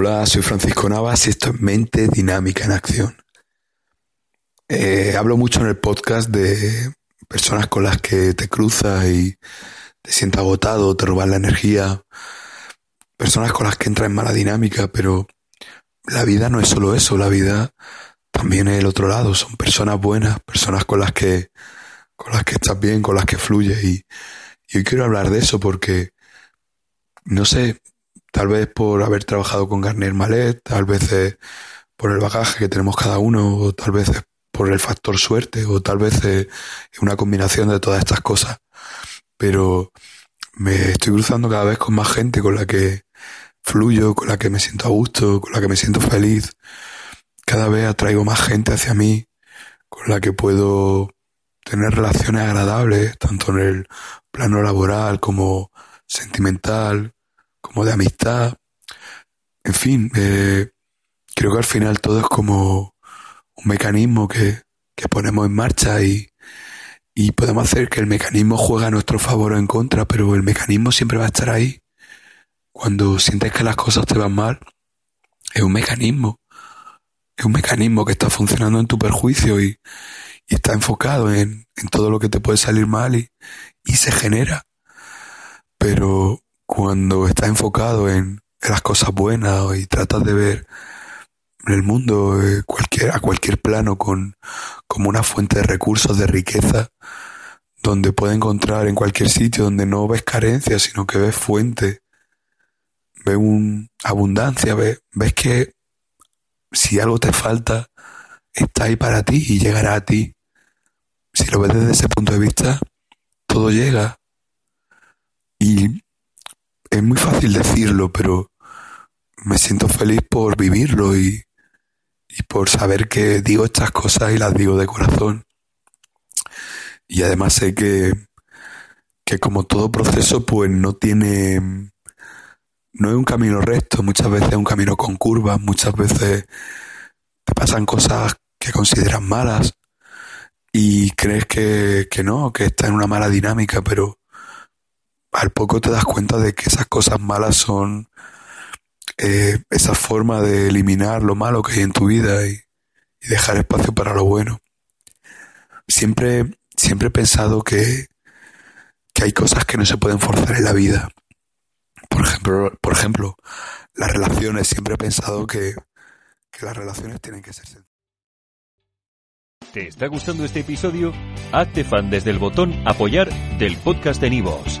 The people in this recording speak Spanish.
Hola, soy Francisco Navas y esto es Mente Dinámica en Acción. Eh, hablo mucho en el podcast de personas con las que te cruzas y te sientes agotado, te roban la energía, personas con las que entras en mala dinámica, pero la vida no es solo eso, la vida también es el otro lado, son personas buenas, personas con las que con las que estás bien, con las que fluyes y, y hoy quiero hablar de eso porque no sé, tal vez por haber trabajado con Garnier Malet, tal vez por el bagaje que tenemos cada uno, o tal vez por el factor suerte, o tal vez es una combinación de todas estas cosas. Pero me estoy cruzando cada vez con más gente con la que fluyo, con la que me siento a gusto, con la que me siento feliz. Cada vez atraigo más gente hacia mí, con la que puedo tener relaciones agradables, tanto en el plano laboral como sentimental, de amistad. En fin, eh, creo que al final todo es como un mecanismo que, que ponemos en marcha y, y podemos hacer que el mecanismo juegue a nuestro favor o en contra, pero el mecanismo siempre va a estar ahí. Cuando sientes que las cosas te van mal, es un mecanismo. Es un mecanismo que está funcionando en tu perjuicio y, y está enfocado en, en, todo lo que te puede salir mal y, y se genera. Pero cuando estás enfocado en, las cosas buenas y tratas de ver el mundo eh, a cualquier plano con, como una fuente de recursos, de riqueza, donde puedes encontrar en cualquier sitio donde no ves carencia, sino que ves fuente, ves un, abundancia, ves, ves que si algo te falta, está ahí para ti y llegará a ti. Si lo ves desde ese punto de vista, todo llega. Y es muy fácil decirlo, pero me siento feliz por vivirlo y, y por saber que digo estas cosas y las digo de corazón. Y además sé que, que como todo proceso, pues no tiene, no es un camino recto, muchas veces es un camino con curvas, muchas veces te pasan cosas que consideras malas y crees que, que no, que está en una mala dinámica, pero al poco te das cuenta de que esas cosas malas son eh, esa forma de eliminar lo malo que hay en tu vida y, dejar espacio para lo bueno. Siempre, siempre he pensado que, que hay cosas que no se pueden forzar en la vida. Por ejemplo, por ejemplo, las relaciones. Siempre he pensado que, que las relaciones tienen que ser. ¿Te está gustando este episodio? Hazte fan desde el botón apoyar del podcast de Nivos.